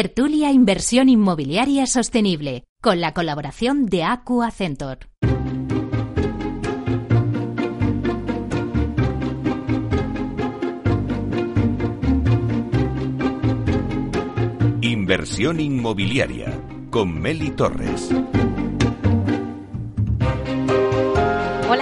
Tertulia Inversión Inmobiliaria Sostenible, con la colaboración de Aqua Centor. Inversión inmobiliaria con Meli Torres.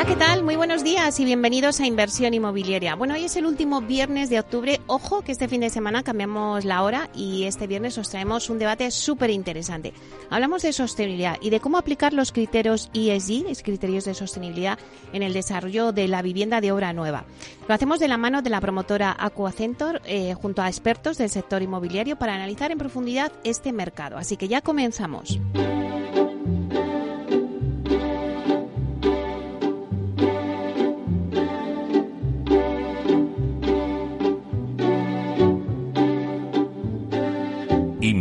¿Qué tal? Muy buenos días y bienvenidos a Inversión Inmobiliaria. Bueno, hoy es el último viernes de octubre. Ojo que este fin de semana cambiamos la hora y este viernes os traemos un debate súper interesante. Hablamos de sostenibilidad y de cómo aplicar los criterios ESG, criterios de sostenibilidad, en el desarrollo de la vivienda de obra nueva. Lo hacemos de la mano de la promotora Aquacentor eh, junto a expertos del sector inmobiliario para analizar en profundidad este mercado. Así que ya comenzamos.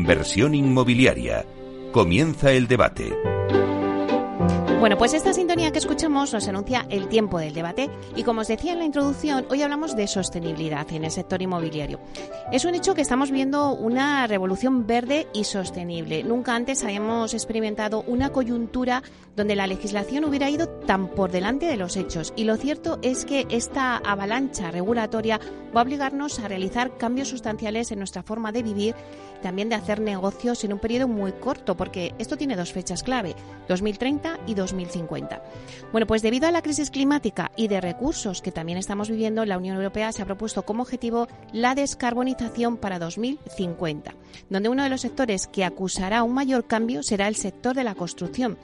Inversión inmobiliaria. Comienza el debate. Bueno, pues esta sintonía que escuchamos nos anuncia el tiempo del debate y como os decía en la introducción, hoy hablamos de sostenibilidad en el sector inmobiliario. Es un hecho que estamos viendo una revolución verde y sostenible. Nunca antes habíamos experimentado una coyuntura donde la legislación hubiera ido tan por delante de los hechos y lo cierto es que esta avalancha regulatoria va a obligarnos a realizar cambios sustanciales en nuestra forma de vivir, también de hacer negocios en un periodo muy corto, porque esto tiene dos fechas clave, 2030 y 2050. Bueno, pues debido a la crisis climática y de recursos que también estamos viviendo, la Unión Europea se ha propuesto como objetivo la descarbonización para 2050, donde uno de los sectores que acusará un mayor cambio será el sector de la construcción.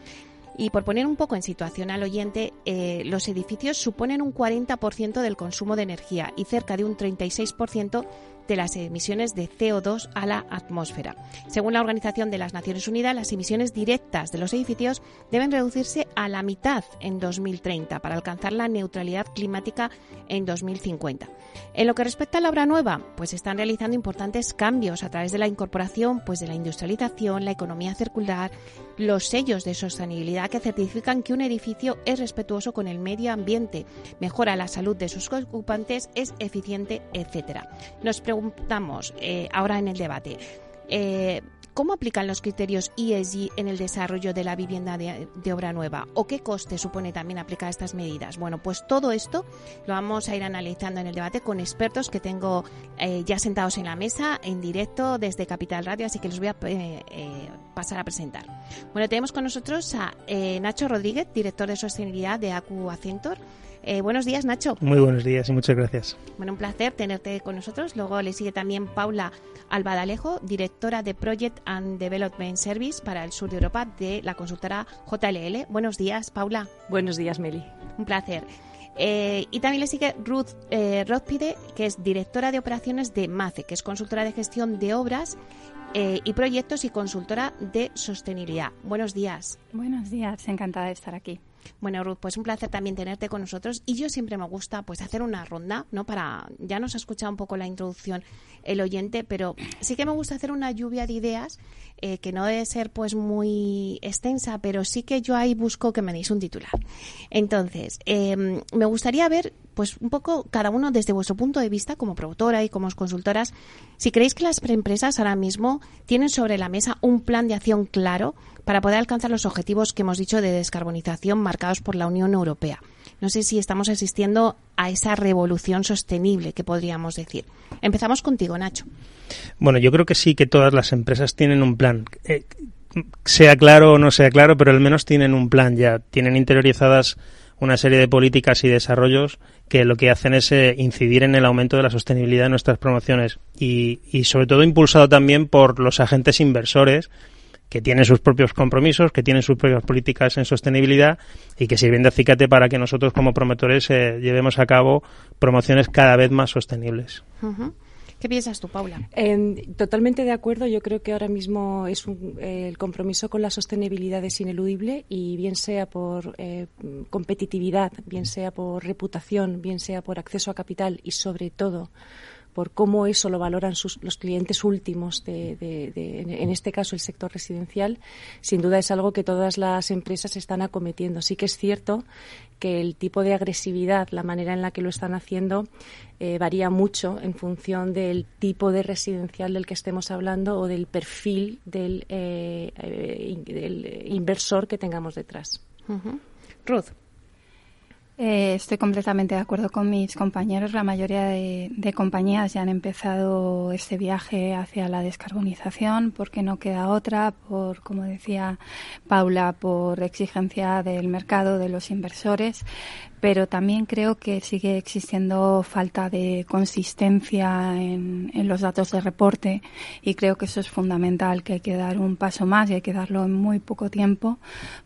Y por poner un poco en situación al oyente, eh, los edificios suponen un 40% del consumo de energía y cerca de un 36% de las emisiones de CO2 a la atmósfera. Según la Organización de las Naciones Unidas, las emisiones directas de los edificios deben reducirse a la mitad en 2030 para alcanzar la neutralidad climática en 2050. En lo que respecta a la obra nueva, pues están realizando importantes cambios a través de la incorporación pues de la industrialización, la economía circular, los sellos de sostenibilidad que certifican que un edificio es respetuoso con el medio ambiente, mejora la salud de sus ocupantes, es eficiente, etcétera. Nos preguntamos eh, ahora en el debate. Eh, ¿Cómo aplican los criterios ESG en el desarrollo de la vivienda de, obra nueva? ¿O qué coste supone también aplicar estas medidas? Bueno, pues todo esto lo vamos a ir analizando en el debate con expertos que tengo eh, ya sentados en la mesa, en directo desde Capital Radio, así que los voy a eh, eh, pasar a presentar. Bueno, tenemos con nosotros a Nacho Rodríguez, director de sostenibilidad de Acu Acentor. Eh, buenos días, Nacho. Muy buenos días y muchas gracias. Bueno, un placer tenerte con nosotros. Luego le sigue también Paula Albadalejo, directora de Project and Development Service para el sur de Europa de la consultora JLL. Buenos días, Paula. Buenos días, Meli. Un placer. Eh, y también le sigue Ruth eh, que es directora de operaciones de MACE, que es consultora de gestión de obras eh, y proyectos y consultora de sostenibilidad. Buenos días. Buenos días, encantada de estar aquí. Bueno, Ruth, pues un placer también tenerte con nosotros y yo siempre me gusta pues hacer una ronda, ¿no? Para ya nos ha escuchado un poco la introducción el oyente, pero sí que me gusta hacer una lluvia de ideas eh, que no debe ser pues muy extensa, pero sí que yo ahí busco que me deis un titular. Entonces, em, me gustaría ver pues un poco cada uno desde vuestro punto de vista como promotora y como consultoras, si creéis que las empresas ahora mismo tienen sobre la mesa un plan de acción claro para poder alcanzar los objetivos que hemos dicho de descarbonización marcados por la Unión Europea. No sé si estamos asistiendo a esa revolución sostenible que podríamos decir. Empezamos contigo, Nacho. Bueno, yo creo que sí que todas las empresas tienen un plan. Eh, sea claro o no sea claro, pero al menos tienen un plan ya. Tienen interiorizadas una serie de políticas y desarrollos que lo que hacen es eh, incidir en el aumento de la sostenibilidad de nuestras promociones y, y sobre todo impulsado también por los agentes inversores que tienen sus propios compromisos, que tienen sus propias políticas en sostenibilidad y que sirven de acicate para que nosotros como promotores eh, llevemos a cabo promociones cada vez más sostenibles. ¿Qué piensas tú, Paula? Em, totalmente de acuerdo. Yo creo que ahora mismo es el compromiso con la sostenibilidad es ineludible y bien sea por eh, competitividad, bien sea por reputación, bien sea por acceso a capital y sobre todo por cómo eso lo valoran los clientes últimos, de, en este caso el sector residencial, sin duda es algo que todas las empresas están acometiendo. Sí que es cierto que el tipo de agresividad, la manera en la que lo están haciendo, eh, varía mucho en función del tipo de residencial del que estemos hablando o del perfil del, eh, eh, inversor que tengamos detrás. Ruth. Eh, estoy completamente de acuerdo con mis compañeros. La mayoría de, compañías ya han empezado este viaje hacia la descarbonización porque no queda otra, por, como decía Paula, por exigencia del mercado, de los inversores pero también creo que sigue existiendo falta de consistencia en, los datos de reporte y creo que eso es fundamental, que hay que dar un paso más y hay que darlo en muy poco tiempo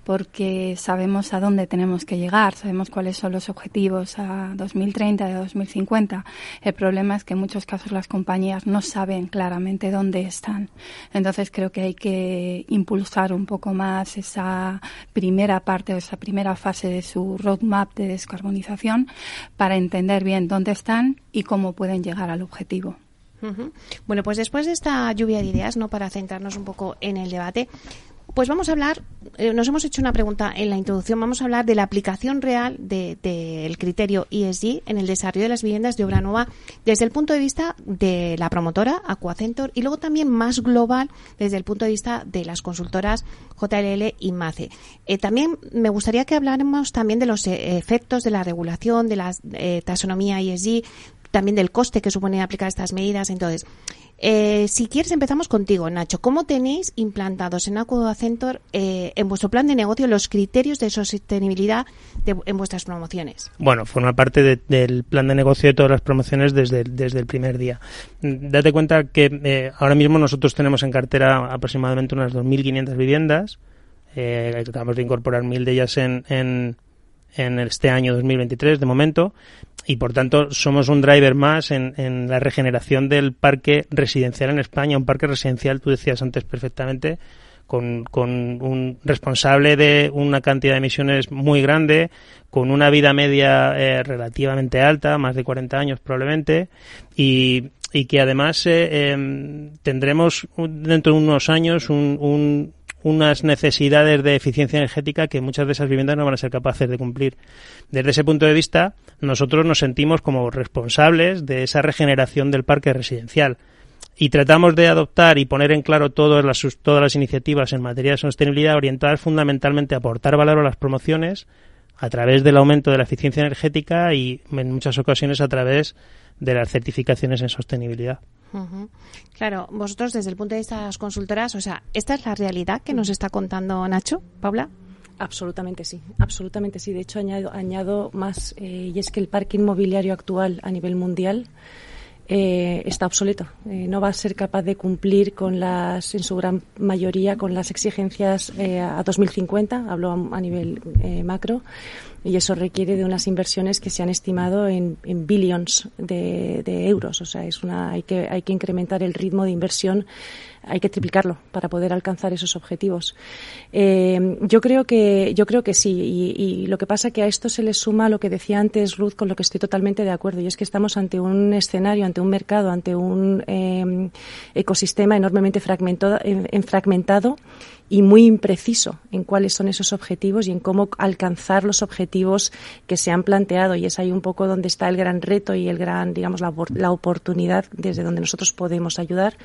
porque sabemos a dónde tenemos que llegar, sabemos cuáles son los objetivos a 2030 y a 2050. El problema es que en muchos casos las compañías no saben claramente dónde están. Entonces creo que hay que impulsar un poco más esa primera parte o esa primera fase de su roadmap de descarbonización para entender bien dónde están y cómo pueden llegar al objetivo. Bueno, pues después de esta lluvia de ideas, no para centrarnos un poco en el debate, pues vamos a hablar, eh, nos hemos hecho una pregunta en la introducción, vamos a hablar de la aplicación real del de, criterio ESG en el desarrollo de las viviendas de obra nueva desde el punto de vista de la promotora Aquacentor y luego también más global desde el punto de vista de las consultoras JLL y MACE. Eh, también me gustaría que habláramos también de los eh, efectos de la regulación, de la taxonomía ESG, también del coste que supone aplicar estas medidas. Entonces, eh, si quieres, empezamos contigo, Nacho. ¿Cómo tenéis implantados en Acuacentor eh, en vuestro plan de negocio los criterios de sostenibilidad en vuestras promociones? Bueno, forma parte del plan de negocio de todas las promociones desde, desde el primer día. Mm, date cuenta que eh, ahora mismo nosotros tenemos en cartera aproximadamente unas 2.500 viviendas. Eh, acabamos de incorporar mil de ellas en, en, en este año 2023 de momento y por tanto somos un driver más en, en, la regeneración del parque residencial en España, un parque residencial, tú decías antes perfectamente, con, con un responsable de una cantidad de emisiones muy grande, con una vida media eh, relativamente alta, más de 40 años probablemente, y, y que además eh, em, tendremos dentro de unos años un, un, unas necesidades de eficiencia energética que muchas de esas viviendas no van a ser capaces de cumplir. Desde ese punto de vista, nosotros nos sentimos como responsables de esa regeneración del parque residencial y tratamos de adoptar y poner en claro todas las, todas las iniciativas en materia de sostenibilidad orientadas fundamentalmente a aportar valor a las promociones a través del aumento de la eficiencia energética y en muchas ocasiones a través de las certificaciones en sostenibilidad. Claro, vosotros desde el punto de vista de las consultoras, o sea, ¿esta es la realidad que nos está contando Nacho, Paula? Absolutamente sí, absolutamente sí. De hecho, añado, añado más, eh, y es que el parque inmobiliario actual a nivel mundial eh, está obsoleto. Eh, no va a ser capaz de cumplir con las, en su gran mayoría, con las exigencias a 2050, hablo a, a nivel macro, y eso requiere de unas inversiones que se han estimado en, en billions de, euros. O sea, es una, hay, que, hay que incrementar el ritmo de inversión hay que triplicarlo para poder alcanzar esos objetivos. Eh, yo creo que yo creo que sí y, lo que pasa que a esto se le suma lo que decía antes Ruth con lo que estoy totalmente de acuerdo y es que estamos ante un escenario, ante un mercado, ante un eh, ecosistema enormemente fragmentado, fragmentado y muy impreciso en cuáles son esos objetivos y en cómo alcanzar los objetivos que se han planteado. Y es ahí un poco donde está el gran reto y el gran, digamos, la, la oportunidad desde donde nosotros podemos ayudar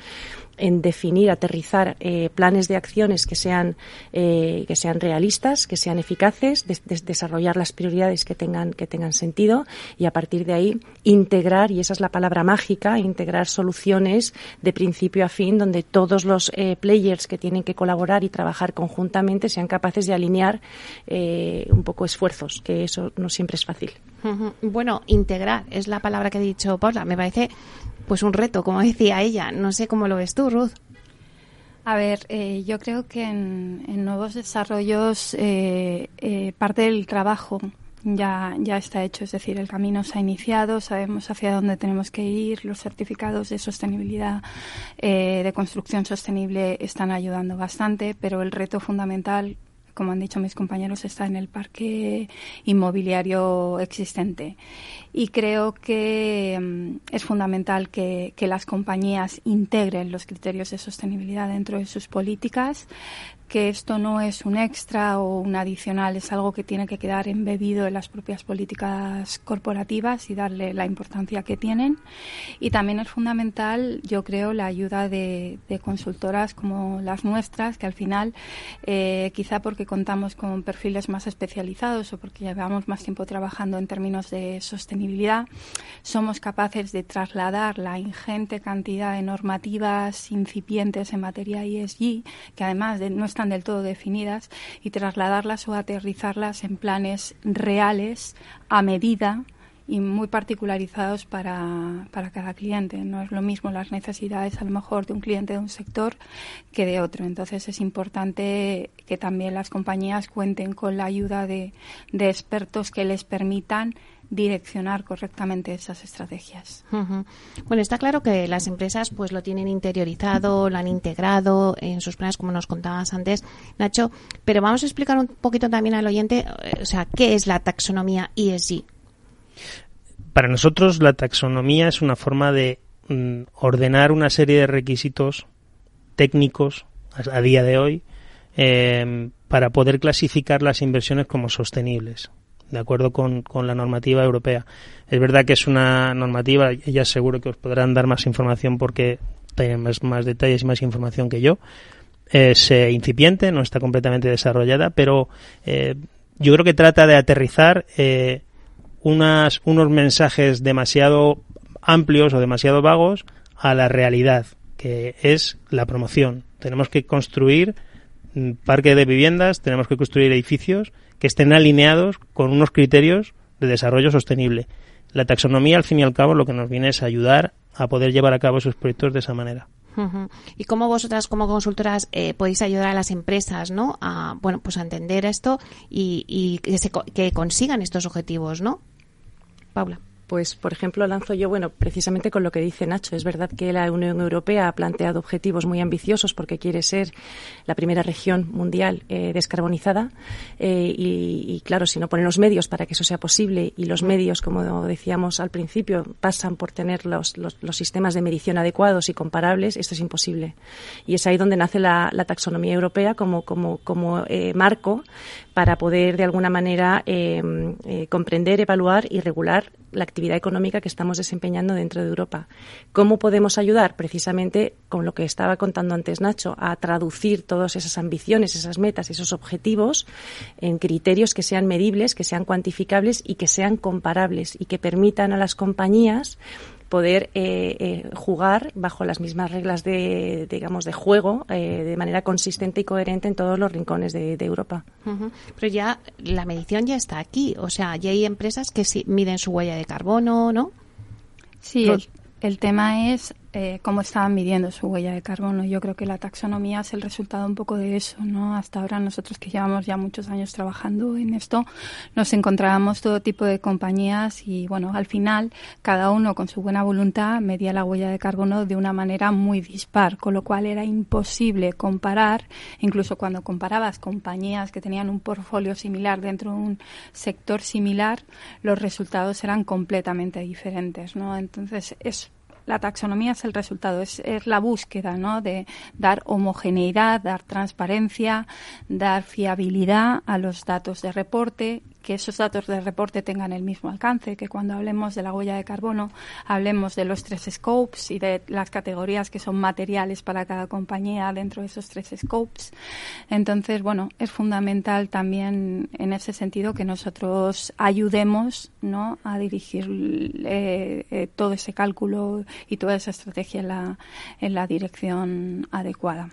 en definir, aterrizar eh, planes de acciones que sean, eh, que sean realistas, que sean eficaces, desarrollar las prioridades que tengan, que tengan sentido y a partir de ahí integrar, y esa es la palabra mágica, integrar soluciones de principio a fin donde todos los eh, players que tienen que colaborar y trabajar conjuntamente sean capaces de alinear un poco esfuerzos, que eso no siempre es fácil. Bueno, integrar es la palabra que ha dicho Paula. Me parece pues un reto, como decía ella. No sé cómo lo ves tú, Ruth. A ver, eh, yo creo que en, nuevos desarrollos eh, eh, parte del trabajo ya, ya está hecho, es decir, el camino se ha iniciado, sabemos hacia dónde tenemos que ir, los certificados de sostenibilidad, de construcción sostenible están ayudando bastante, pero el reto fundamental como han dicho mis compañeros, está en el parque inmobiliario existente. Y creo que mm, es fundamental que, que las compañías integren los criterios de sostenibilidad dentro de sus políticas, que esto no es un extra o un adicional, es algo que tiene que quedar embebido en las propias políticas corporativas y darle la importancia que tienen. Y también es fundamental, yo creo, la ayuda de, consultoras como las nuestras, que al final, eh, quizá porque contamos con perfiles más especializados o porque llevamos más tiempo trabajando en términos de sostenibilidad, somos capaces de trasladar la ingente cantidad de normativas incipientes en materia ESG, que además de no están del todo definidas y trasladarlas o aterrizarlas en planes reales a medida y muy particularizados para, para cada cliente. No es lo mismo las necesidades a lo mejor de un cliente de un sector que de otro. Entonces es importante que también las compañías cuenten con la ayuda de, de expertos que les permitan direccionar correctamente esas estrategias. Bueno, está claro que las empresas pues lo tienen interiorizado, lo han integrado en sus planes, como nos contabas antes, Nacho, pero vamos a explicar un poquito también al oyente, eh, o sea, ¿qué es la taxonomía ESG? Para nosotros la taxonomía es una forma de mm, ordenar una serie de requisitos técnicos a, día de hoy eh, para poder clasificar las inversiones como sostenibles de acuerdo con, con, la normativa europea. Es verdad que es una normativa, ellas seguro que os podrán dar más información porque tienen más, más detalles y más información que yo. Es eh, incipiente, no está completamente desarrollada, pero eh, yo creo que trata de aterrizar eh, unas, unos mensajes demasiado amplios o demasiado vagos a la realidad, que es la promoción. Tenemos que construir parque de viviendas, tenemos que construir edificios que estén alineados con unos criterios de desarrollo sostenible. La taxonomía, al fin y al cabo, lo que nos viene es ayudar a poder llevar a cabo esos proyectos de esa manera. ¿Y cómo vosotras como consultoras eh, podéis ayudar a las empresas, ¿no? A, bueno, pues a entender esto y, que, que consigan estos objetivos, ¿no? Paula pues por ejemplo lanzo yo, bueno, precisamente con lo que dice Nacho, es verdad que la Unión Europea ha planteado objetivos muy ambiciosos porque quiere ser la primera región mundial eh, descarbonizada eh, y, claro, si no ponen los medios para que eso sea posible y los medios, como decíamos al principio, pasan por tener los, los, sistemas de medición adecuados y comparables, esto es imposible. Y es ahí donde nace la, taxonomía europea como, eh, marco para poder de alguna manera comprender, evaluar y regular la actividad económica que estamos desempeñando dentro de Europa. ¿Cómo podemos ayudar? Precisamente con lo que estaba contando antes Nacho, a traducir todas esas ambiciones, esas metas, esos objetivos en criterios que sean medibles, que sean cuantificables y que sean comparables y que permitan a las compañías poder eh, eh, jugar bajo las mismas reglas de, digamos, de juego eh, de manera consistente y coherente en todos los rincones de, Europa. Pero ya la medición ya está aquí, o sea, ya hay empresas que sí miden su huella de carbono, ¿no? Sí, el tema es eh, cómo estaban midiendo su huella de carbono. Yo creo que la taxonomía es el resultado un poco de eso, ¿no? Hasta ahora nosotros que llevamos ya muchos años trabajando en esto, nos encontrábamos todo tipo de compañías y, bueno, al final cada uno con su buena voluntad medía la huella de carbono de una manera muy dispar, con lo cual era imposible comparar, incluso cuando comparabas compañías que tenían un portfolio similar dentro de un sector similar, los resultados eran completamente diferentes, ¿no? Entonces es la taxonomía es el resultado, es, es, la búsqueda ¿no? de dar homogeneidad, dar transparencia, dar fiabilidad a los datos de reporte que esos datos de reporte tengan el mismo alcance, que cuando hablemos de la huella de carbono hablemos de los tres scopes y de las categorías que son materiales para cada compañía dentro de esos tres scopes. Entonces, bueno, es fundamental también en ese sentido que nosotros ayudemos ¿no? a dirigir eh, eh, todo ese cálculo y toda esa estrategia en la, en la dirección adecuada.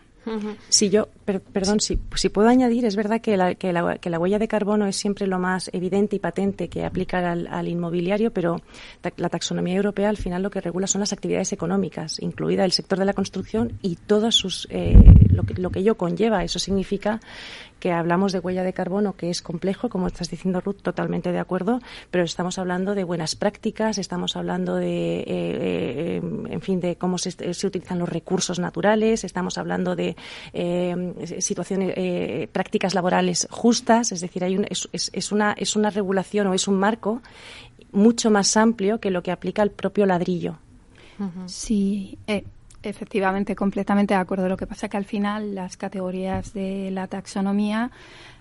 Si yo, perdón, si, si, puedo añadir, es verdad que la, que, la, que la, huella de carbono es siempre lo más evidente y patente que aplica al, inmobiliario, pero la taxonomía europea al final lo que regula son las actividades económicas, incluida el sector de la construcción y todos sus, eh, lo que, lo que ello conlleva. Eso significa que hablamos de huella de carbono, que es complejo, como estás diciendo Ruth, totalmente de acuerdo, pero estamos hablando de buenas prácticas, estamos hablando de, eh, eh, en fin, de cómo se, utilizan los recursos naturales, estamos hablando de eh, situaciones, prácticas laborales justas, es decir, hay un, es, es, una, es una regulación o es un marco mucho más amplio que lo que aplica el propio ladrillo. Sí, Efectivamente, completamente de acuerdo. Lo que pasa que al final las categorías de la taxonomía,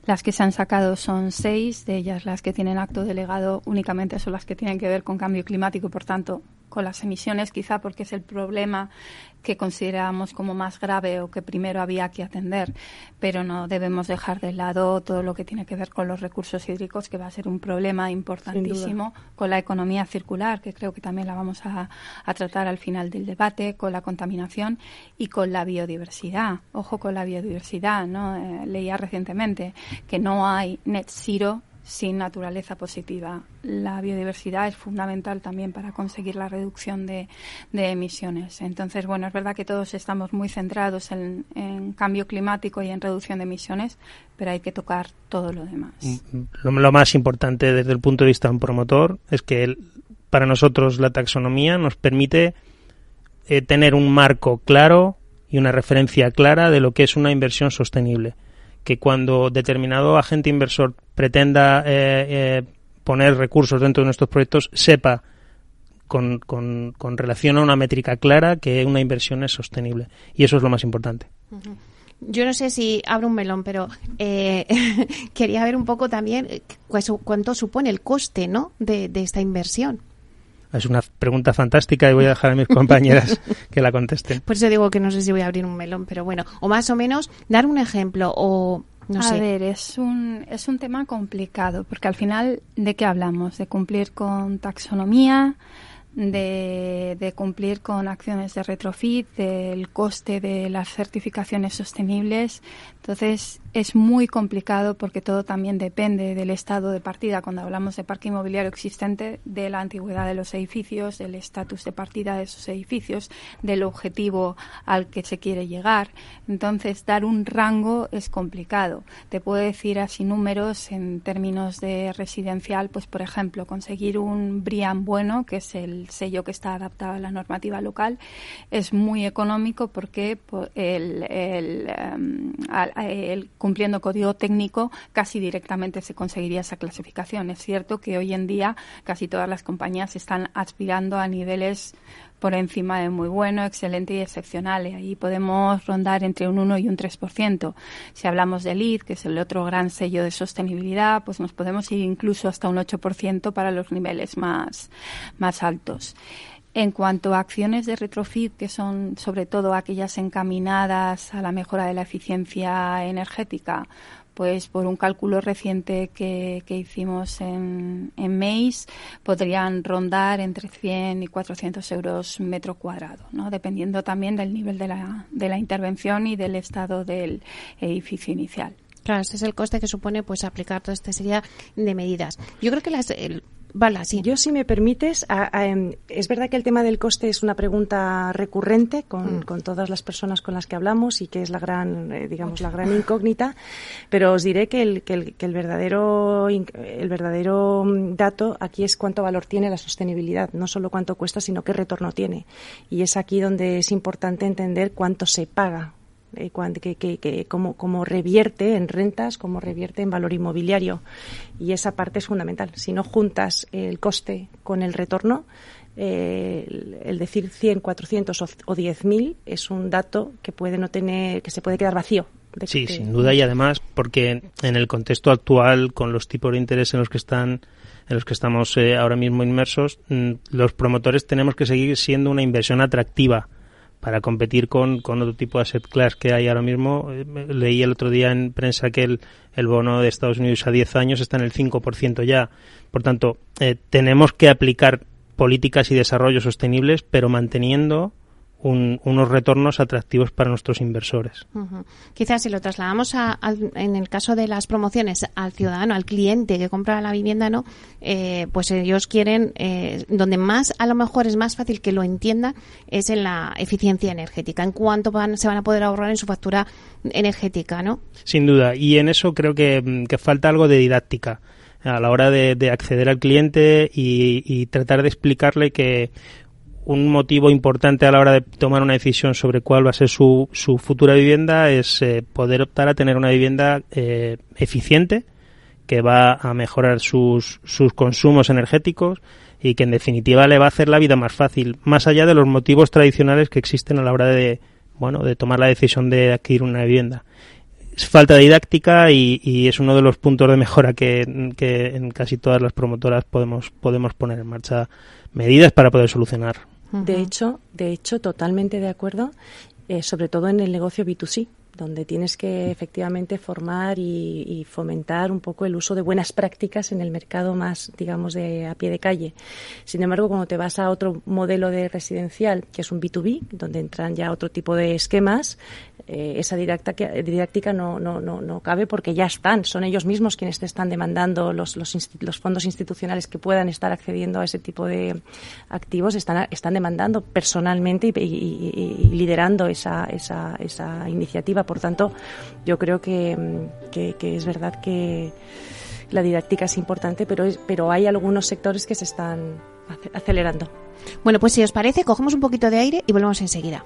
las que se han sacado son seis, de ellas las que tienen acto delegado únicamente son las que tienen que ver con cambio climático por tanto, con las emisiones, quizá porque es el problema que consideramos como más grave o que primero había que atender, pero no debemos dejar de lado todo lo que tiene que ver con los recursos hídricos, que va a ser un problema importantísimo, con la economía circular, que creo que también la vamos a, tratar al final del debate, con la contaminación y con la biodiversidad. Ojo con la biodiversidad, ¿no? Eh, leía recientemente que no hay net zero sin naturaleza positiva. La biodiversidad es fundamental también para conseguir la reducción de, emisiones. Entonces, bueno, es verdad que todos estamos muy centrados en, cambio climático y en reducción de emisiones, pero hay que tocar todo lo demás. Mm, lo, más importante desde el punto de vista de un promotor es que para nosotros la taxonomía nos permite eh, tener un marco claro y una referencia clara de lo que es una inversión sostenible que cuando determinado agente inversor pretenda eh, eh, poner recursos dentro de nuestros proyectos, sepa con, con, relación a una métrica clara que una inversión es sostenible. Y eso es lo más importante. Yo no sé si abro un melón, pero eh, quería ver un poco también cuánto supone el coste ¿no? de, de esta inversión. Es una pregunta fantástica y voy a dejar a mis compañeras que la contesten. Por eso digo que no sé si voy a abrir un melón, pero bueno, o más o menos dar un ejemplo o no a ver, es un, es un tema complicado, porque al final, ¿de qué hablamos? De cumplir con taxonomía, de, de, cumplir con acciones de retrofit, del coste de las certificaciones sostenibles. Entonces, es muy complicado porque todo también depende del estado de partida. Cuando hablamos de parque inmobiliario existente, de la antigüedad de los edificios, del estatus de partida de esos edificios, del objetivo al que se quiere llegar. Entonces, dar un rango es complicado. Te puedo decir así números en términos de residencial, pues por ejemplo, conseguir un BRIAM bueno, que es el sello que está adaptado a la normativa local, es muy económico porque el, el, em, el cumpliendo código técnico, casi directamente se conseguiría esa clasificación. Es cierto que hoy en día casi todas las compañías están aspirando a niveles por encima de muy bueno, excelente y excepcional. Y ahí podemos rondar entre un 1 y un 3%. Si hablamos de LEED, que es el otro gran sello de sostenibilidad, pues nos podemos ir incluso hasta un 8% para los niveles más, más altos. En cuanto a acciones de retrofit, que son sobre todo aquellas encaminadas a la mejora de la eficiencia energética, pues por un cálculo reciente que, hicimos en, en MEIS, podrían rondar entre 100 y 400 euros metro cuadrado, ¿no? dependiendo también del nivel de la, de la intervención y del estado del edificio inicial. Claro, este es el coste que supone pues aplicar toda esta serie de medidas. Yo creo que las, yo, si me permites, em, es verdad que el tema del coste es una pregunta recurrente con, mm. todas las personas con las que hablamos y que es la gran, eh, digamos, la gran incógnita, pero os diré que el, que el, verdadero, el verdadero mm, dato aquí es cuánto valor tiene la sostenibilidad, no solo cuánto cuesta, sino qué retorno tiene. Y es aquí donde es importante entender cuánto se paga eh, que, que, cómo, revierte en rentas, cómo revierte en valor inmobiliario. Y esa parte es fundamental. Si no juntas el coste con el retorno, eh, el, decir 100, 400 o, o 10.000 es un dato que puede no tener, que se puede quedar vacío. sí, sin duda y además porque en el contexto actual, con los tipos de interés en los que están en los que estamos eh, ahora mismo inmersos, mm, los promotores tenemos que seguir siendo una inversión atractiva para competir con, con otro tipo de asset class que hay ahora mismo. Eh, leí el otro día en prensa que el, el bono de Estados Unidos a 10 años está en el 5% ya. Por tanto, eh, tenemos que aplicar políticas y desarrollos sostenibles, pero manteniendo unos retornos atractivos para nuestros inversores. Quizás si lo trasladamos en el caso de las promociones al ciudadano, al cliente que compra la vivienda, no, eh, pues ellos quieren eh, donde más a lo mejor es más fácil que lo entienda es en la eficiencia energética, en cuánto se van a poder ahorrar en su factura energética, ¿no? Sin duda, y en eso creo que, falta algo de didáctica a la hora de, acceder al cliente y tratar de explicarle que un motivo importante a la hora de tomar una decisión sobre cuál va a ser su, su futura vivienda es eh, poder optar a tener una vivienda eh, eficiente que va a mejorar sus, sus consumos energéticos y que en definitiva le va a hacer la vida más fácil, más allá de los motivos tradicionales que existen a la hora de, bueno, de tomar la decisión de adquirir una vivienda. Es falta didáctica y, y es uno de los puntos de mejora que, que en casi todas las promotoras podemos, podemos poner en marcha medidas para poder solucionar. De hecho, de hecho, totalmente de acuerdo, eh, sobre todo en el negocio B2C donde tienes que efectivamente formar y, fomentar un poco el uso de buenas prácticas en el mercado más, digamos, de a pie de calle. Sin embargo, cuando te vas a otro modelo de residencial, que es un B2B, donde entran ya otro tipo de esquemas, eh, esa didáctica, no, no, no, no, cabe porque ya están, son ellos mismos quienes te están demandando los, los, fondos institucionales que puedan estar accediendo a ese tipo de activos, están, están demandando personalmente y, liderando esa, esa, iniciativa. Por tanto, yo creo que, que, es verdad que la didáctica es importante, pero, pero hay algunos sectores que se están acelerando. Bueno, pues si os parece, cogemos un poquito de aire y volvemos enseguida.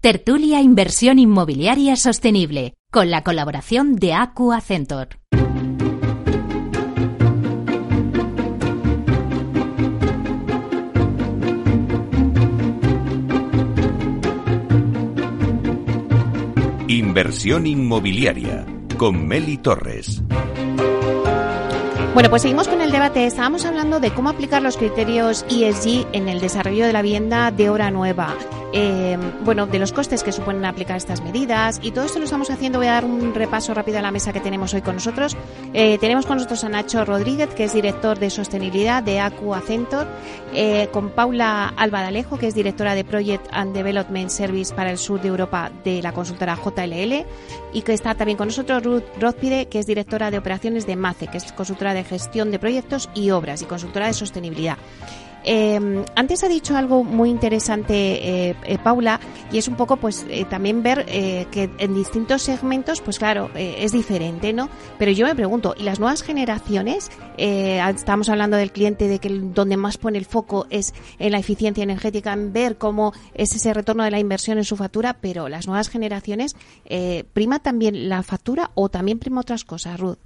Tertulia Inversión Inmobiliaria Sostenible con la colaboración de Aqua Centor. Inversión inmobiliaria con Meli Torres. Bueno, pues seguimos con el debate. Estábamos hablando de cómo aplicar los criterios ESG en el desarrollo de la vivienda de hora nueva. Eh, bueno, de los costes que suponen aplicar estas medidas y todo esto lo estamos haciendo. Voy a dar un repaso rápido a la mesa que tenemos hoy con nosotros. Eh, tenemos con nosotros a Nacho Rodríguez, que es director de sostenibilidad de ACU Accentor, eh, con Paula Alba que es directora de Project and Development Service para el sur de Europa de la consultora JLL, y que está también con nosotros Ruth Rodpide, que es directora de operaciones de MACE, que es consultora de gestión de proyectos y obras y consultora de sostenibilidad. Eh, antes ha dicho algo muy interesante eh, eh, Paula y es un poco pues eh, también ver que en distintos segmentos pues claro es diferente no pero yo me pregunto y las nuevas generaciones estamos hablando del cliente de que donde más pone el foco es en la eficiencia energética en ver cómo es ese retorno de la inversión en su factura pero las nuevas generaciones prima también la factura o también prima otras cosas Ruth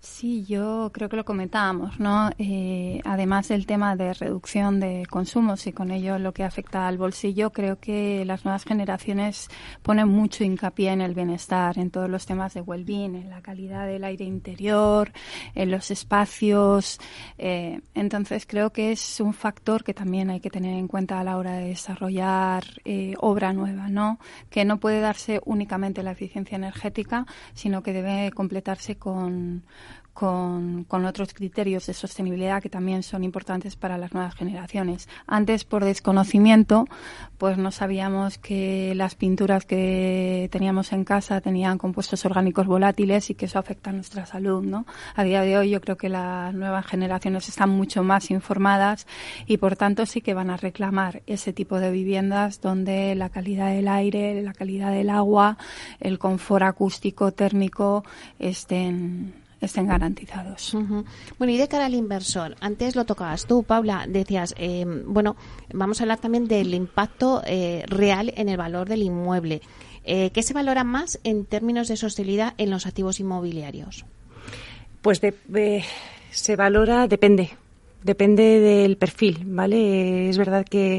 Sí, yo creo que lo comentábamos, ¿no? Eh, además del tema de reducción de consumos y con ello lo que afecta al bolsillo, creo que las nuevas generaciones ponen mucho hincapié en el bienestar, en todos los temas de well-being, en la calidad del aire interior, en los espacios. Eh, entonces creo que es un factor que también hay que tener en cuenta a la hora de desarrollar eh, obra nueva, ¿no? Que no puede darse únicamente la eficiencia energética, sino que debe completarse con con, con, otros criterios de sostenibilidad que también son importantes para las nuevas generaciones. Antes, por desconocimiento, pues no sabíamos que las pinturas que teníamos en casa tenían compuestos orgánicos volátiles y que eso afecta a nuestra salud, ¿no? A día de hoy yo creo que las nuevas generaciones están mucho más informadas y por tanto sí que van a reclamar ese tipo de viviendas donde la calidad del aire, la calidad del agua, el confort acústico, térmico estén estén garantizados. Bueno, y de cara al inversor, antes lo tocabas tú, Paula, decías, eh, bueno, vamos a hablar también del impacto eh, real en el valor del inmueble. Eh, ¿Qué se valora más en términos de sostenibilidad en los activos inmobiliarios? Pues se valora, depende, depende del perfil, ¿vale? Es verdad que,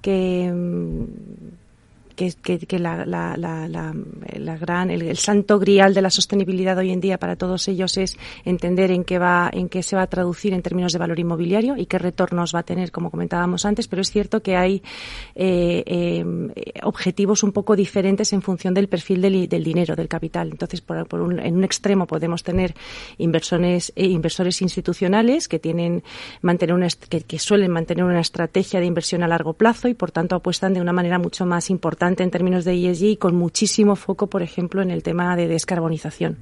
que que, la, gran, el, santo grial de la sostenibilidad hoy en día para todos ellos es entender en qué va, en qué se va a traducir en términos de valor inmobiliario y qué retornos va a tener, como comentábamos antes. Pero es cierto que hay eh, eh, objetivos un poco diferentes en función del perfil del, dinero, del capital. Entonces, por, un, en un extremo podemos tener inversores, eh, inversores institucionales que tienen mantener una, que, que suelen mantener una estrategia de inversión a largo plazo y por tanto apuestan de una manera mucho más importante en términos de ESG y con muchísimo foco, por ejemplo, en el tema de descarbonización.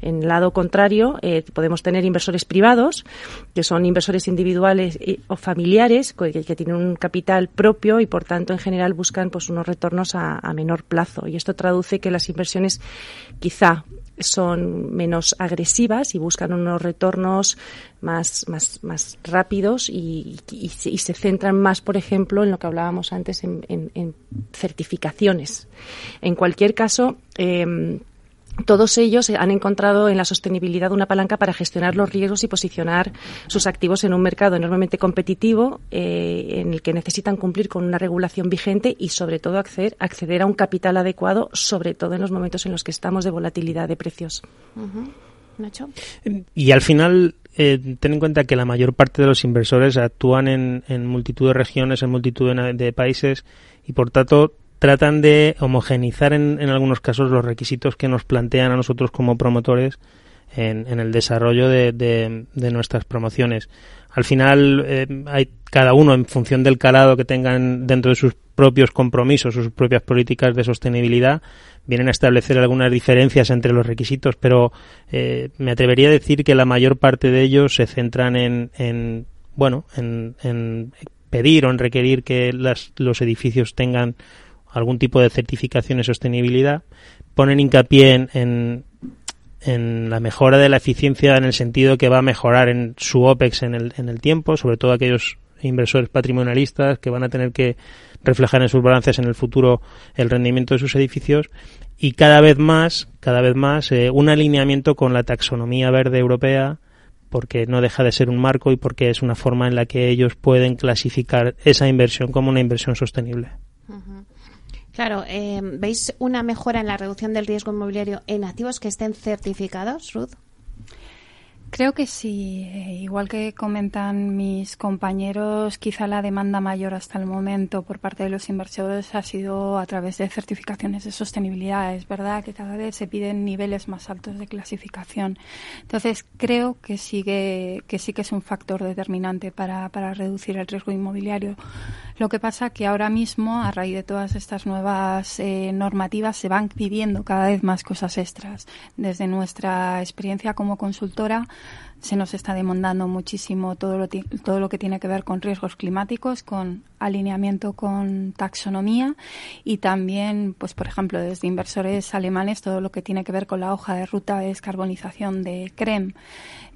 En el lado contrario, eh, podemos tener inversores privados, que son inversores individuales o familiares, que, tienen un capital propio y, por tanto, en general buscan pues, unos retornos a, a menor plazo. Y esto traduce que las inversiones quizá son menos agresivas y buscan unos retornos más, más, más rápidos y, y, se centran más, por ejemplo, en lo que hablábamos antes, en, en, certificaciones. En cualquier caso, eh, todos ellos han encontrado en la sostenibilidad una palanca para gestionar los riesgos y posicionar sus activos en un mercado enormemente competitivo eh, en el que necesitan cumplir con una regulación vigente y sobre todo acceder, acceder a un capital adecuado, sobre todo en los momentos en los que estamos de volatilidad de precios. Y al final, eh, ten en cuenta que la mayor parte de los inversores actúan en, multitud de regiones, en multitud de países y por tanto tratan de homogenizar en, algunos casos los requisitos que nos plantean a nosotros como promotores en, el desarrollo de, de, nuestras promociones. Al final, eh, hay cada uno, en función del calado que tengan dentro de sus propios compromisos, sus propias políticas de sostenibilidad, vienen a establecer algunas diferencias entre los requisitos, pero eh, me atrevería a decir que la mayor parte de ellos se centran en, en bueno, en, en pedir o en requerir que las, los edificios tengan algún tipo de certificación de sostenibilidad, ponen hincapié en, en, la mejora de la eficiencia en el sentido que va a mejorar en su OPEX en el, en el tiempo, sobre todo aquellos inversores patrimonialistas que van a tener que reflejar en sus balances en el futuro el rendimiento de sus edificios y cada vez más, cada vez más, eh, un alineamiento con la taxonomía verde europea porque no deja de ser un marco y porque es una forma en la que ellos pueden clasificar esa inversión como una inversión sostenible. Claro, eh, ¿veis una mejora en la reducción del riesgo inmobiliario en activos que estén certificados, Ruth? Creo que sí. Eh, igual que comentan mis compañeros, quizá la demanda mayor hasta el momento por parte de los inversores ha sido a través de certificaciones de sostenibilidad. Es verdad que cada vez se piden niveles más altos de clasificación. Entonces, creo que sigue, que sí que es un factor determinante para, para reducir el riesgo inmobiliario. Lo que pasa que ahora mismo, a raíz de todas estas nuevas eh, normativas, se van pidiendo cada vez más cosas extras. Desde nuestra experiencia como consultora, se nos está demandando muchísimo todo lo, todo lo que tiene que ver con riesgos climáticos, con alineamiento con taxonomía y también, pues por ejemplo, desde inversores alemanes, todo lo que tiene que ver con la hoja de ruta de descarbonización de CREM.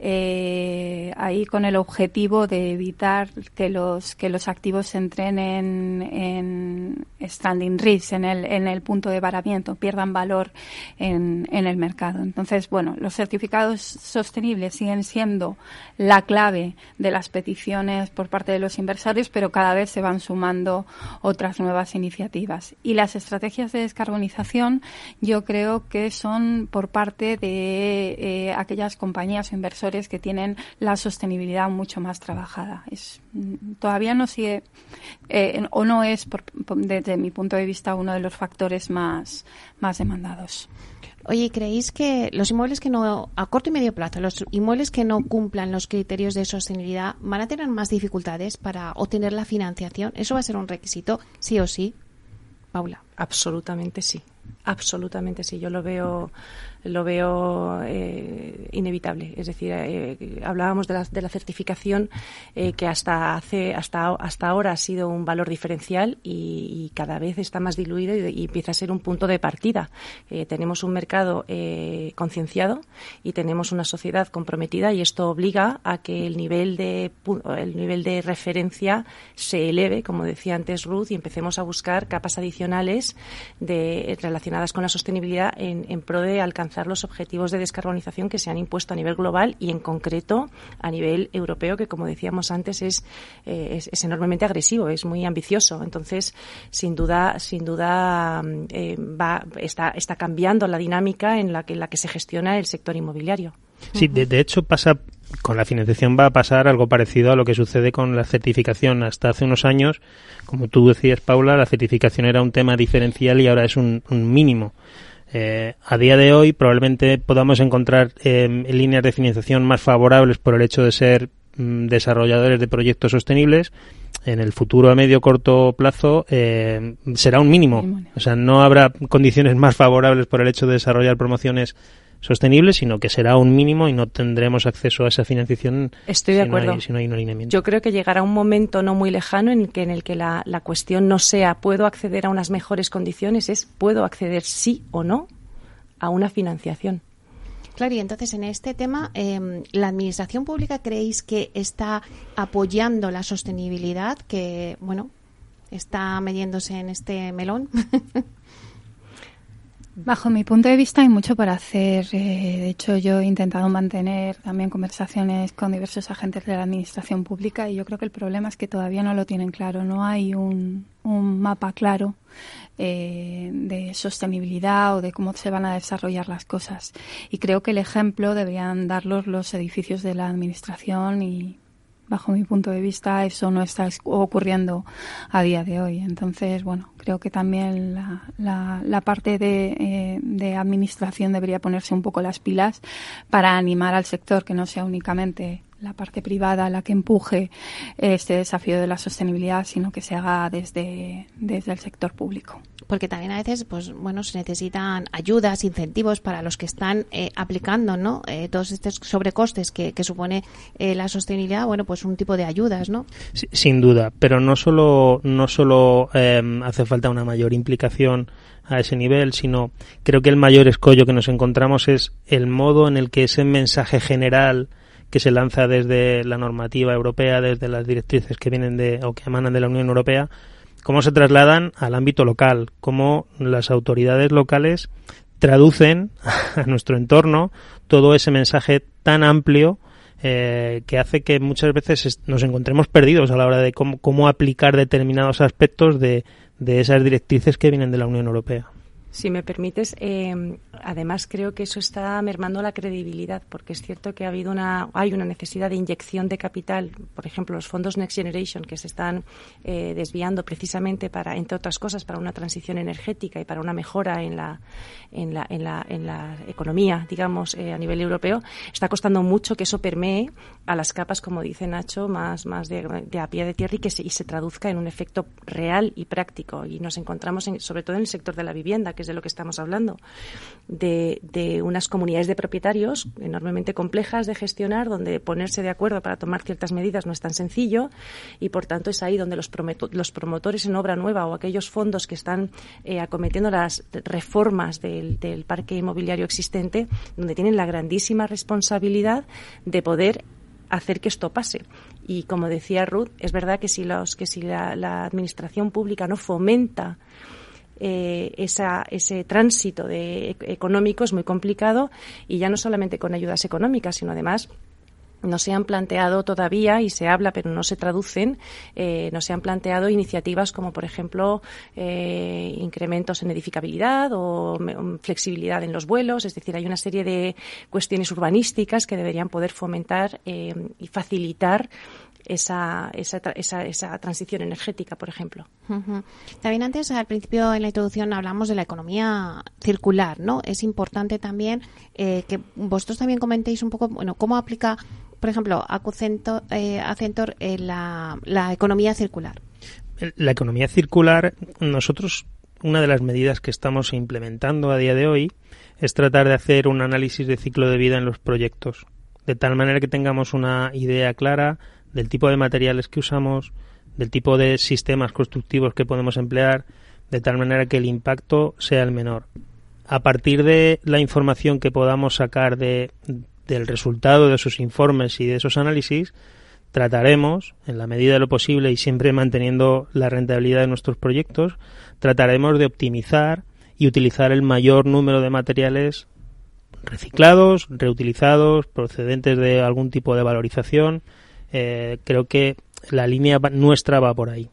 Eh, ahí con el objetivo de evitar que los que los activos entren en, en standing risk, en el, en el punto de varamiento, pierdan valor en, en el mercado. Entonces, bueno, los certificados sostenibles siguen siendo la clave de las peticiones por parte de los inversores, pero cada vez se van sumando otras nuevas iniciativas. Y las estrategias de descarbonización yo creo que son por parte de eh, aquellas compañías o inversores que tienen la sostenibilidad mucho más trabajada. Es, mm, todavía no sigue eh, o no es, desde mi punto de vista, uno de los factores más, más demandados. Oye, ¿creéis que los inmuebles que no, a corto y medio plazo, los inmuebles que no cumplan los criterios de sostenibilidad van a tener más dificultades para obtener la financiación? ¿Eso va a ser un requisito, sí o sí? Paula. Absolutamente sí. Absolutamente sí. Yo lo veo lo veo eh, inevitable. Es decir, eh, hablábamos de la, de la certificación eh, que hasta hace hasta hasta ahora ha sido un valor diferencial y, cada vez está más diluido y, empieza a ser un punto de partida. tenemos un mercado concienciado y tenemos una sociedad comprometida y esto obliga a que el nivel de el nivel de referencia se eleve, como decía antes Ruth, y empecemos a buscar capas adicionales relacionadas con la sostenibilidad en, en pro de alcanzar los objetivos de descarbonización que se han impuesto a nivel global y en concreto a nivel europeo, que como decíamos antes es, eh, es, enormemente agresivo, es muy ambicioso. Entonces, sin duda, sin duda eh, va, está, está cambiando la dinámica en la que, en la que se gestiona el sector inmobiliario. Sí, de, hecho pasa con la financiación va a pasar algo parecido a lo que sucede con la certificación. Hasta hace unos años, como tú decías, Paula, la certificación era un tema diferencial y ahora es un mínimo. Eh, a día de hoy probablemente podamos encontrar eh, líneas de financiación más favorables por el hecho de ser mm, desarrolladores de proyectos sostenibles. En el futuro a medio corto plazo eh, será un mínimo. O sea, no habrá condiciones más favorables por el hecho de desarrollar promociones sostenible, sino que será un mínimo y no tendremos acceso a esa financiación Estoy de acuerdo. si no hay un alineamiento. Yo creo que llegará un momento no muy lejano en, que, en el que la, la cuestión no sea puedo acceder a unas mejores condiciones, es puedo acceder sí o no a una financiación. Claro, y entonces en este tema, eh, ¿la administración pública creéis que está apoyando la sostenibilidad, que, bueno, está mediéndose en este melón? Bajo mi punto de vista hay mucho por hacer. Eh, de hecho, yo he intentado mantener también conversaciones con diversos agentes de la administración pública y yo creo que el problema es que todavía no lo tienen claro. No hay un, un mapa claro eh, de sostenibilidad o de cómo se van a desarrollar las cosas. Y creo que el ejemplo deberían darlos los edificios de la administración y bajo mi punto de vista, eso no está ocurriendo a día de hoy. Entonces, bueno, creo que también la, la, parte de, eh, de, administración debería ponerse un poco las pilas para animar al sector, que no sea únicamente la parte privada la que empuje este desafío de la sostenibilidad, sino que se haga desde, desde el sector público. Porque también a veces, pues bueno, se necesitan ayudas, incentivos para los que están eh, aplicando, ¿no? Eh, todos estos sobrecostes que, que supone eh, la sostenibilidad, bueno, pues un tipo de ayudas, ¿no? sin duda, pero no solo, no solo hace falta una mayor implicación a ese nivel, sino creo que el mayor escollo que nos encontramos es el modo en el que ese mensaje general que se lanza desde la normativa europea, desde las directrices que vienen de o que emanan de la Unión Europea, cómo se trasladan al ámbito local, cómo las autoridades locales traducen a nuestro entorno todo ese mensaje tan amplio eh, que hace que muchas veces nos encontremos perdidos a la hora de cómo, cómo aplicar determinados aspectos de, de esas directrices que vienen de la Unión Europea. Si me permites, eh, además creo que eso está mermando la credibilidad, porque es cierto que ha habido una, hay una necesidad de inyección de capital, por ejemplo, los fondos Next Generation que se están eh, desviando precisamente para, entre otras cosas, para una transición energética y para una mejora en la, en la, en la, en la economía, digamos, eh, a nivel europeo. Está costando mucho que eso permee a las capas, como dice Nacho, más, más de, de a pie de tierra y que se, y se traduzca en un efecto real y práctico. Y nos encontramos, en, sobre todo en el sector de la vivienda, que es de lo que estamos hablando, de, de unas comunidades de propietarios enormemente complejas de gestionar, donde ponerse de acuerdo para tomar ciertas medidas no es tan sencillo y, por tanto, es ahí donde los, los promotores en obra nueva o aquellos fondos que están eh, acometiendo las reformas del, del parque inmobiliario existente, donde tienen la grandísima responsabilidad de poder hacer que esto pase. Y como decía Ruth, es verdad que si, los, que si la administración pública no fomenta eh, esa, ese tránsito de, económico es muy complicado y ya no solamente con ayudas económicas, sino además no se han planteado todavía y se habla pero no se traducen eh, no se han planteado iniciativas como por ejemplo eh, incrementos en edificabilidad o flexibilidad en los vuelos. Es decir hay una serie de cuestiones urbanísticas que deberían poder fomentar y facilitar esa, esa, esa, esa transición energética, por ejemplo. También antes, al principio en la introducción, hablamos de la economía circular, ¿no? Es importante también eh, que vosotros también comentéis un poco, bueno, cómo aplica, por ejemplo, Acucentor, eh, Acentor eh, la, la economía circular. La economía circular, nosotros, una de las medidas que estamos implementando a día de hoy es tratar de hacer un análisis de ciclo de vida en los proyectos, de tal manera que tengamos una idea clara del tipo de materiales que usamos, del tipo de sistemas constructivos que podemos emplear, de tal manera que el impacto sea el menor. A partir de la información que podamos sacar de, del resultado de esos informes y de esos análisis, trataremos, en la medida de lo posible y siempre manteniendo la rentabilidad de nuestros proyectos, trataremos de optimizar y utilizar el mayor número de materiales reciclados, reutilizados, procedentes de algún tipo de valorización, eh, creo que la línea nuestra va por ahí.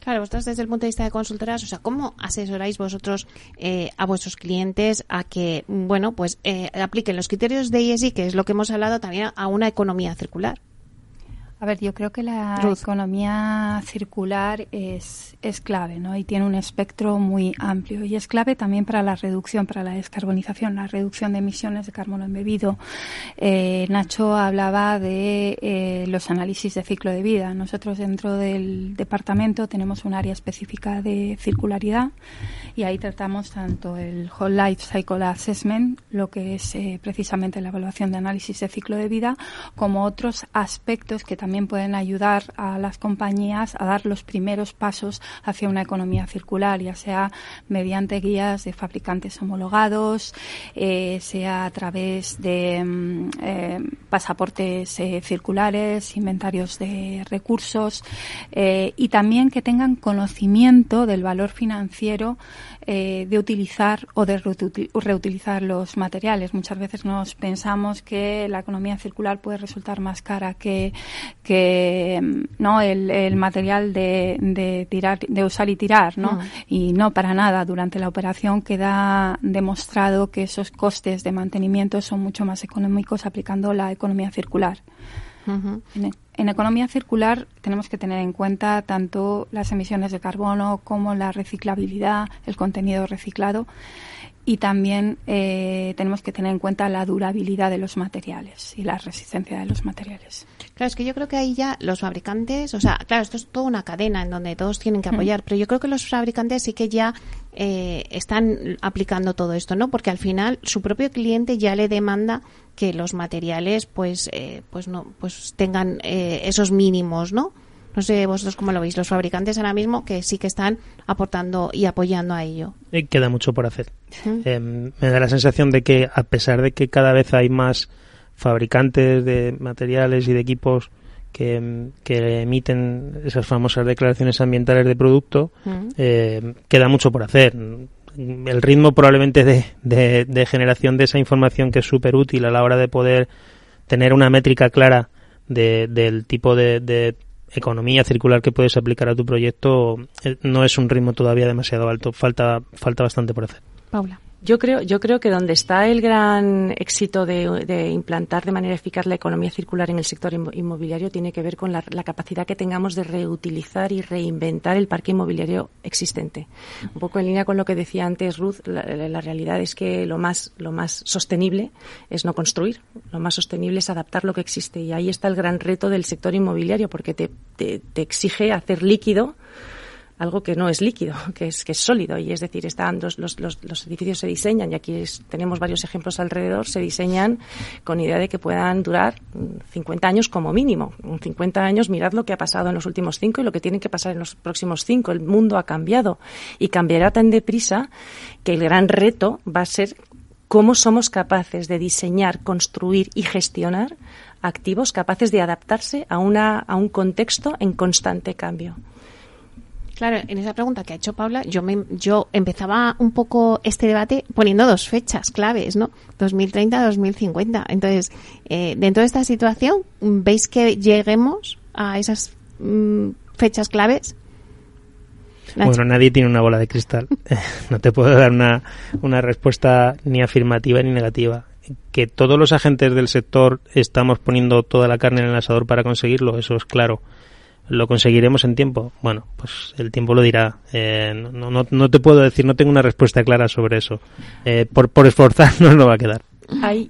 Claro, vosotros desde el punto de vista de consultoras, o sea, ¿cómo asesoráis vosotros eh, a vuestros clientes a que, bueno, pues eh, apliquen los criterios de ESG, que es lo que hemos hablado también, a una economía circular? A ver, yo creo que la economía circular es, es clave, ¿no? Y tiene un espectro muy amplio. Y es clave también para la reducción, para la descarbonización, la reducción de emisiones de carbono embebido. Eh, Nacho hablaba de eh, los análisis de ciclo de vida. Nosotros dentro del departamento tenemos un área específica de circularidad y ahí tratamos tanto el Whole Life Cycle Assessment, lo que es eh, precisamente la evaluación de análisis de ciclo de vida, como otros aspectos que también pueden ayudar a las compañías a dar los primeros pasos hacia una economía circular, ya sea mediante guías de fabricantes homologados, eh, sea a través de mm, eh, pasaportes eh, circulares, inventarios de recursos y también que tengan conocimiento del valor financiero eh, de utilizar o de reutilizar los materiales. Muchas veces nos pensamos que la economía circular puede resultar más cara que, que no el, material de, de, tirar, de usar y tirar, ¿no? Mm. Y no para nada. Durante la operación queda demostrado que esos costes de mantenimiento son mucho más económicos aplicando la economía circular. En economía circular tenemos que tener en cuenta tanto las emisiones de carbono como la reciclabilidad, el contenido reciclado y también eh, tenemos que tener en cuenta la durabilidad de los materiales y la resistencia de los materiales. Claro, es que yo creo que ahí ya los fabricantes, o sea, claro, esto es toda una cadena en donde todos tienen que apoyar, pero yo creo que los fabricantes sí que ya eh, están aplicando todo esto, ¿no? Porque al final su propio cliente ya le demanda que los materiales, pues, eh, pues no, pues tengan esos mínimos, ¿no? No sé vosotros cómo lo veis, los fabricantes ahora mismo que sí que están aportando y apoyando a ello. Eh, queda mucho por hacer. Eh, me da la sensación de que a pesar de que cada vez hay más fabricantes de materiales y de equipos que, emiten esas famosas declaraciones ambientales de producto, eh, queda mucho por hacer. El ritmo probablemente de, de generación de esa información que es súper útil a la hora de poder tener una métrica clara de, del tipo de, de, economía circular que puedes aplicar a tu proyecto eh, no es un ritmo todavía demasiado alto. Falta, falta bastante por hacer. Paula. Yo creo, yo creo que donde está el gran éxito de, implantar de manera eficaz la economía circular en el sector inmobiliario tiene que ver con la, capacidad que tengamos de reutilizar y reinventar el parque inmobiliario existente. Un poco en línea con lo que decía antes Ruth, la, realidad es que lo más, lo más sostenible es no construir, lo más sostenible es adaptar lo que existe y ahí está el gran reto del sector inmobiliario porque te, te exige hacer líquido algo que no es líquido, que es, que es sólido. Y es decir, están los, los, los, edificios se diseñan, y aquí tenemos varios ejemplos alrededor, se diseñan con idea de que puedan durar 50 años como mínimo. En 50 años, mirad lo que ha pasado en los últimos cinco y lo que tiene que pasar en los próximos cinco. El mundo ha cambiado y cambiará tan deprisa que el gran reto va a ser cómo somos capaces de diseñar, construir y gestionar activos capaces de adaptarse a, una, a un contexto en constante cambio. Claro, en esa pregunta que ha hecho Paula, yo, me, yo empezaba un poco este debate poniendo dos fechas claves, ¿no? 2030-2050. Entonces, eh, dentro de esta situación, ¿veis que lleguemos a esas mm, fechas claves? Bueno, nadie tiene una bola de cristal. no te puedo dar una, una respuesta ni afirmativa ni negativa. que todos los agentes del sector estamos poniendo toda la carne en el asador para conseguirlo, eso es claro. ¿Lo conseguiremos en tiempo? Bueno, pues el tiempo lo dirá. Eh, no, no, no, te puedo decir, no tengo una respuesta clara sobre eso. Eh, por, por esforzarnos no va a quedar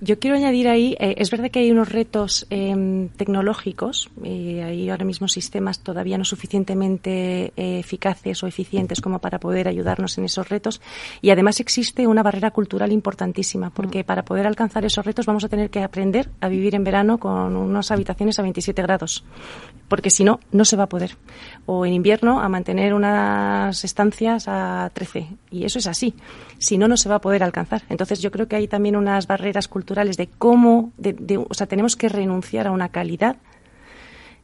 yo quiero añadir ahí, eh, es verdad que hay unos retos em, tecnológicos, y hay ahora mismo sistemas todavía no suficientemente eh, eficaces o eficientes como para poder ayudarnos en esos retos, y además existe una barrera cultural importantísima, porque para poder alcanzar esos retos vamos a tener que aprender a vivir en verano con unas habitaciones a 27 grados, porque si no, no se va a poder. O en invierno a mantener unas estancias a 13, y eso es así. Si no, no se va a poder alcanzar. Entonces yo creo que hay también unas barreras culturales de cómo, de, o sea, tenemos que renunciar a una calidad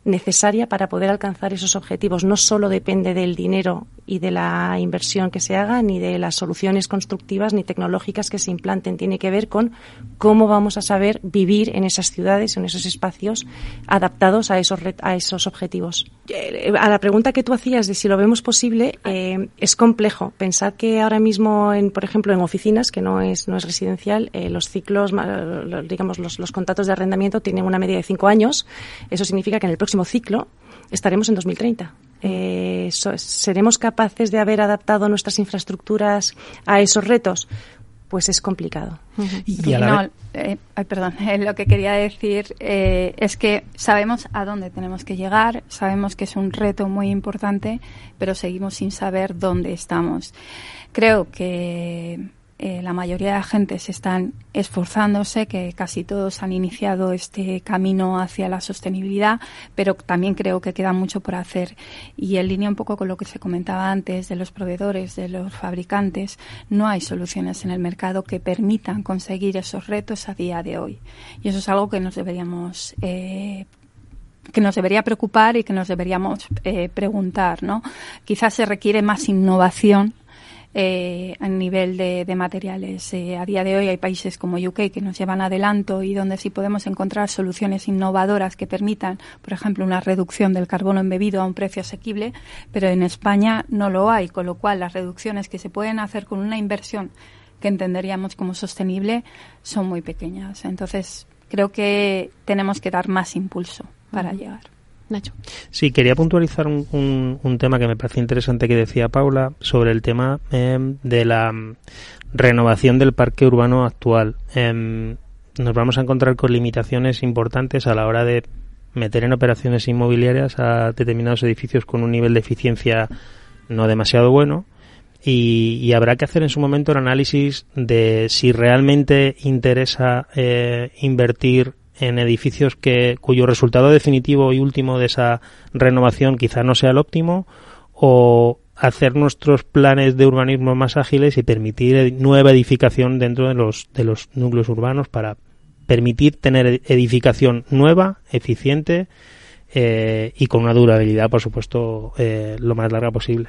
necesaria para poder alcanzar esos objetivos. No solo depende del dinero y de la inversión que se haga, ni de las soluciones constructivas ni tecnológicas que se implanten. Tiene que ver con cómo vamos a saber vivir en esas ciudades, en esos espacios adaptados a esos, a esos objetivos. Eh, a la pregunta que tú hacías de si lo vemos posible, eh, es complejo. Pensar que ahora mismo, en, por ejemplo, en oficinas, que no es, no es residencial, eh, los ciclos, digamos, los, los contratos de arrendamiento tienen una media de cinco años. Eso significa que en el próximo ciclo estaremos en 2030 eh, ¿seremos capaces de haber adaptado nuestras infraestructuras a esos retos? Pues es complicado. y no, eh, perdón, lo que quería decir eh, es que sabemos a dónde tenemos que llegar, sabemos que es un reto muy importante, pero seguimos sin saber dónde estamos. Creo que eh, la mayoría de agentes están esforzándose, que casi todos han iniciado este camino hacia la sostenibilidad, pero también creo que queda mucho por hacer. Y en línea un poco con lo que se comentaba antes de los proveedores, de los fabricantes, no hay soluciones en el mercado que permitan conseguir esos retos a día de hoy. Y eso es algo que nos deberíamos eh, que nos debería preocupar y que nos deberíamos eh, preguntar, ¿no? Quizás se requiere más innovación eh, a nivel de, materiales. Eh, a día de hoy hay países como UK que nos llevan adelanto y donde sí podemos encontrar soluciones innovadoras que permitan, por ejemplo, una reducción del carbono embebido a un precio asequible, pero en España no lo hay, con lo cual las reducciones que se pueden hacer con una inversión que entenderíamos como sostenible son muy pequeñas. Entonces, creo que tenemos que dar más impulso para llegar. Sí, quería puntualizar un, un, tema que me parece interesante que decía Paula sobre el tema em, de la mm, renovación del parque urbano actual. Em, nos vamos a encontrar con limitaciones importantes a la hora de meter en operaciones inmobiliarias a determinados edificios con un nivel de eficiencia no demasiado bueno. Y, y, habrá que hacer en su momento el análisis de si realmente interesa eh, invertir en edificios que cuyo resultado definitivo y último de esa renovación quizá no sea el óptimo o hacer nuestros planes de urbanismo más ágiles y permitir nueva edificación dentro de los de los núcleos urbanos para permitir tener edificación nueva, eficiente eh, y con una durabilidad, por supuesto, eh, lo más larga posible.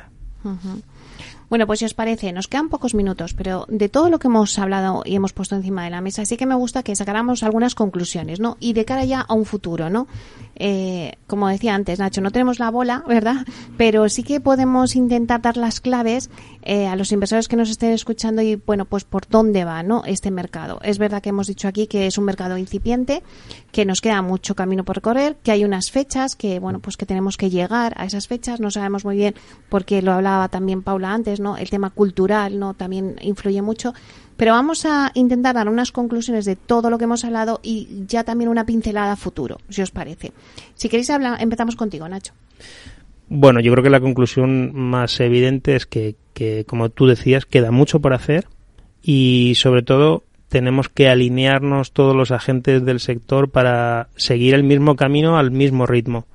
Bueno, pues si os parece, nos quedan pocos minutos, pero de todo lo que hemos hablado y hemos puesto encima de la mesa, sí que me gusta que sacáramos algunas conclusiones, ¿no? Y de cara ya a un futuro, ¿no? Eh, como decía antes, Nacho, no tenemos la bola, ¿verdad? Pero sí que podemos intentar dar las claves eh, a los inversores que nos estén escuchando y, bueno, pues por dónde va, ¿no? Este mercado. Es verdad que hemos dicho aquí que es un mercado incipiente, que nos queda mucho camino por correr, que hay unas fechas que, bueno, pues que tenemos que llegar a esas fechas. No sabemos muy bien, porque lo hablaba también Paula antes, ¿no? El tema cultural, ¿no? También influye mucho. Pero vamos a intentar dar unas conclusiones de todo lo que hemos hablado y ya también una pincelada a futuro, si os parece. Si queréis hablar, empezamos contigo, Nacho. Bueno, yo creo que la conclusión más evidente es que, que, como tú decías, queda mucho por hacer y sobre todo tenemos que alinearnos todos los agentes del sector para seguir el mismo camino al mismo ritmo.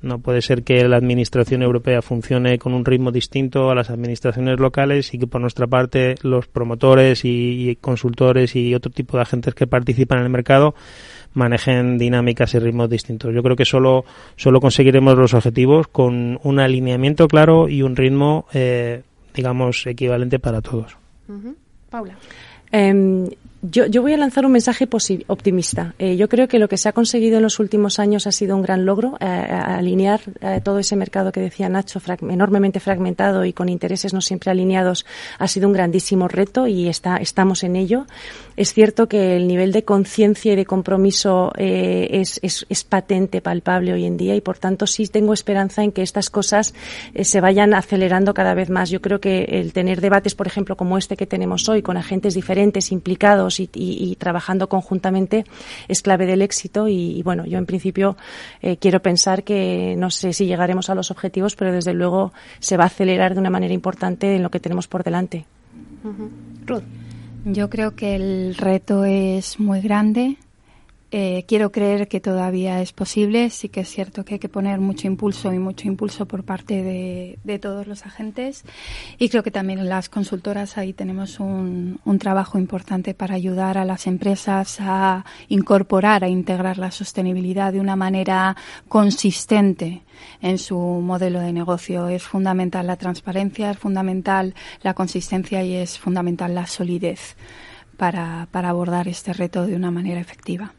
No puede ser que la Administración Europea funcione con un ritmo distinto a las administraciones locales y que por nuestra parte los promotores y, consultores y otro tipo de agentes que participan en el mercado manejen dinámicas y ritmos distintos. Yo creo que solo, solo conseguiremos los objetivos con un alineamiento claro y un ritmo, eh, digamos, equivalente para todos. Paula. Em, Yo, voy a lanzar un mensaje optimista. Eh, yo creo que lo que se ha conseguido en los últimos años ha sido un gran logro. Eh, alinear eh, todo ese mercado que decía Nacho, enormemente fragmentado y con intereses no siempre alineados, ha sido un grandísimo reto y está, estamos en ello. Es cierto que el nivel de conciencia y de compromiso es, es, patente, palpable hoy en día y, por tanto, sí tengo esperanza en que estas cosas se vayan acelerando cada vez más. Yo creo que el tener debates, por ejemplo, como este que tenemos hoy, con agentes diferentes implicados, y, trabajando conjuntamente es clave del éxito y, bueno, yo en principio eh, quiero pensar que no sé si llegaremos a los objetivos, pero desde luego se va a acelerar de una manera importante en lo que tenemos por delante. Ruth. Yo creo que el reto es muy grande. Eh, quiero creer que todavía es posible. Sí que es cierto que hay que poner mucho impulso y mucho impulso por parte de, todos los agentes. Y creo que también las consultoras ahí tenemos un, trabajo importante para ayudar a las empresas a incorporar, a integrar la sostenibilidad de una manera consistente en su modelo de negocio. Es fundamental la transparencia, es fundamental la consistencia y es fundamental la solidez para abordar este reto de una manera efectiva.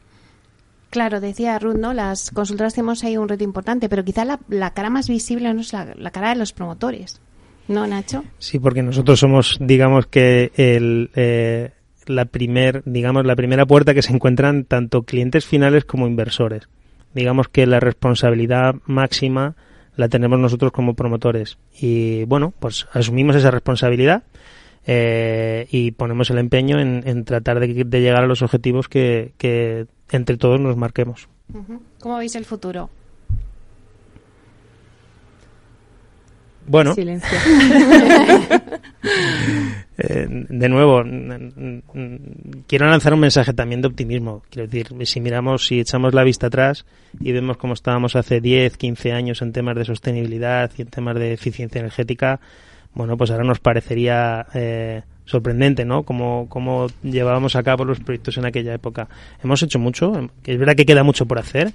Claro, decía Ruth, ¿no? Las consultoras tenemos ahí un reto importante, pero quizá la, cara más visible no es la, cara de los promotores. ¿No, Nacho? Sí, porque nosotros somos, digamos que el, eh, la primer, digamos, la primera puerta que se encuentran tanto clientes finales como inversores. Digamos que la responsabilidad máxima la tenemos nosotros como promotores. Y bueno, pues asumimos esa responsabilidad eh, y ponemos el empeño en, tratar de, llegar a los objetivos que, que entre todos nos marquemos. ¿Cómo veis el futuro? Bueno, eh, de nuevo, quiero lanzar un mensaje también de optimismo. Quiero decir, si miramos, si echamos la vista atrás y vemos cómo estábamos hace 10, 15 años en temas de sostenibilidad y en temas de eficiencia energética, bueno, pues ahora nos parecería eh, sorprendente, ¿no? Como, como llevábamos a cabo los proyectos en aquella época. Hemos hecho mucho, es verdad que queda mucho por hacer,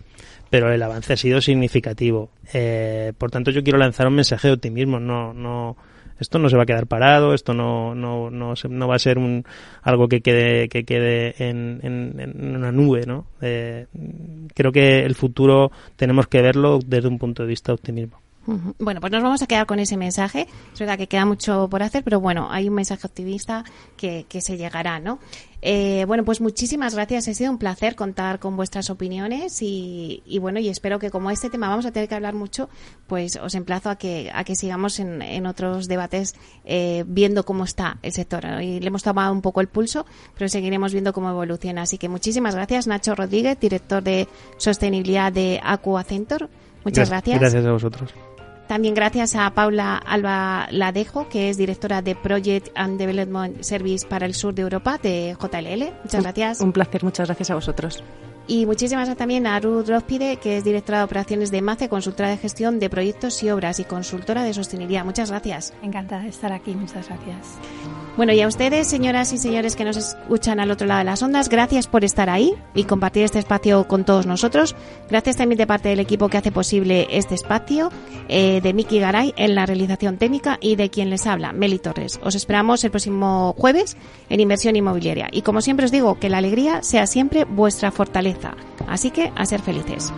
pero el avance ha sido significativo. Eh, por tanto, yo quiero lanzar un mensaje de optimismo. No, no, esto no se va a quedar parado, esto no, no, no, no va a ser un, algo que quede, que quede en, en, una nube, ¿no? Eh, creo que el futuro tenemos que verlo desde un punto de vista optimismo. Bueno, pues nos vamos a quedar con ese mensaje. Es verdad que queda mucho por hacer, pero bueno, hay un mensaje optimista que, que se llegará, ¿no? Eh, bueno, pues muchísimas gracias. Ha sido un placer contar con vuestras opiniones y, y, bueno, y espero que como este tema vamos a tener que hablar mucho, pues os emplazo a que, a que sigamos en, en otros debates eh, viendo cómo está el sector. Y le hemos tomado un poco el pulso, pero seguiremos viendo cómo evoluciona. Así que muchísimas gracias, Nacho Rodríguez, director de sostenibilidad de Aqua Centor. Muchas gracias. Gracias a vosotros. También gracias a Paula Alba Ladejo, que es directora de Project and Development Service para el sur de Europa de JLL. Muchas gracias. Un placer, muchas gracias a vosotros. Y muchísimas gracias también a Ruth Rospide, que es directora de operaciones de MACE, consultora de gestión de proyectos y obras y consultora de sostenibilidad. Muchas gracias. Encantada de estar aquí, muchas gracias. Bueno, y a ustedes, señoras y señores que nos escuchan al otro lado de las ondas, gracias por estar ahí y compartir este espacio con todos nosotros. Gracias también de parte del equipo que hace posible este espacio, eh, de Miki Garay en la realización técnica y de quien les habla, Meli Torres. Os esperamos el próximo jueves en Inversión Inmobiliaria. Y como siempre os digo, que la alegría sea siempre vuestra fortaleza. Así que a ser felices.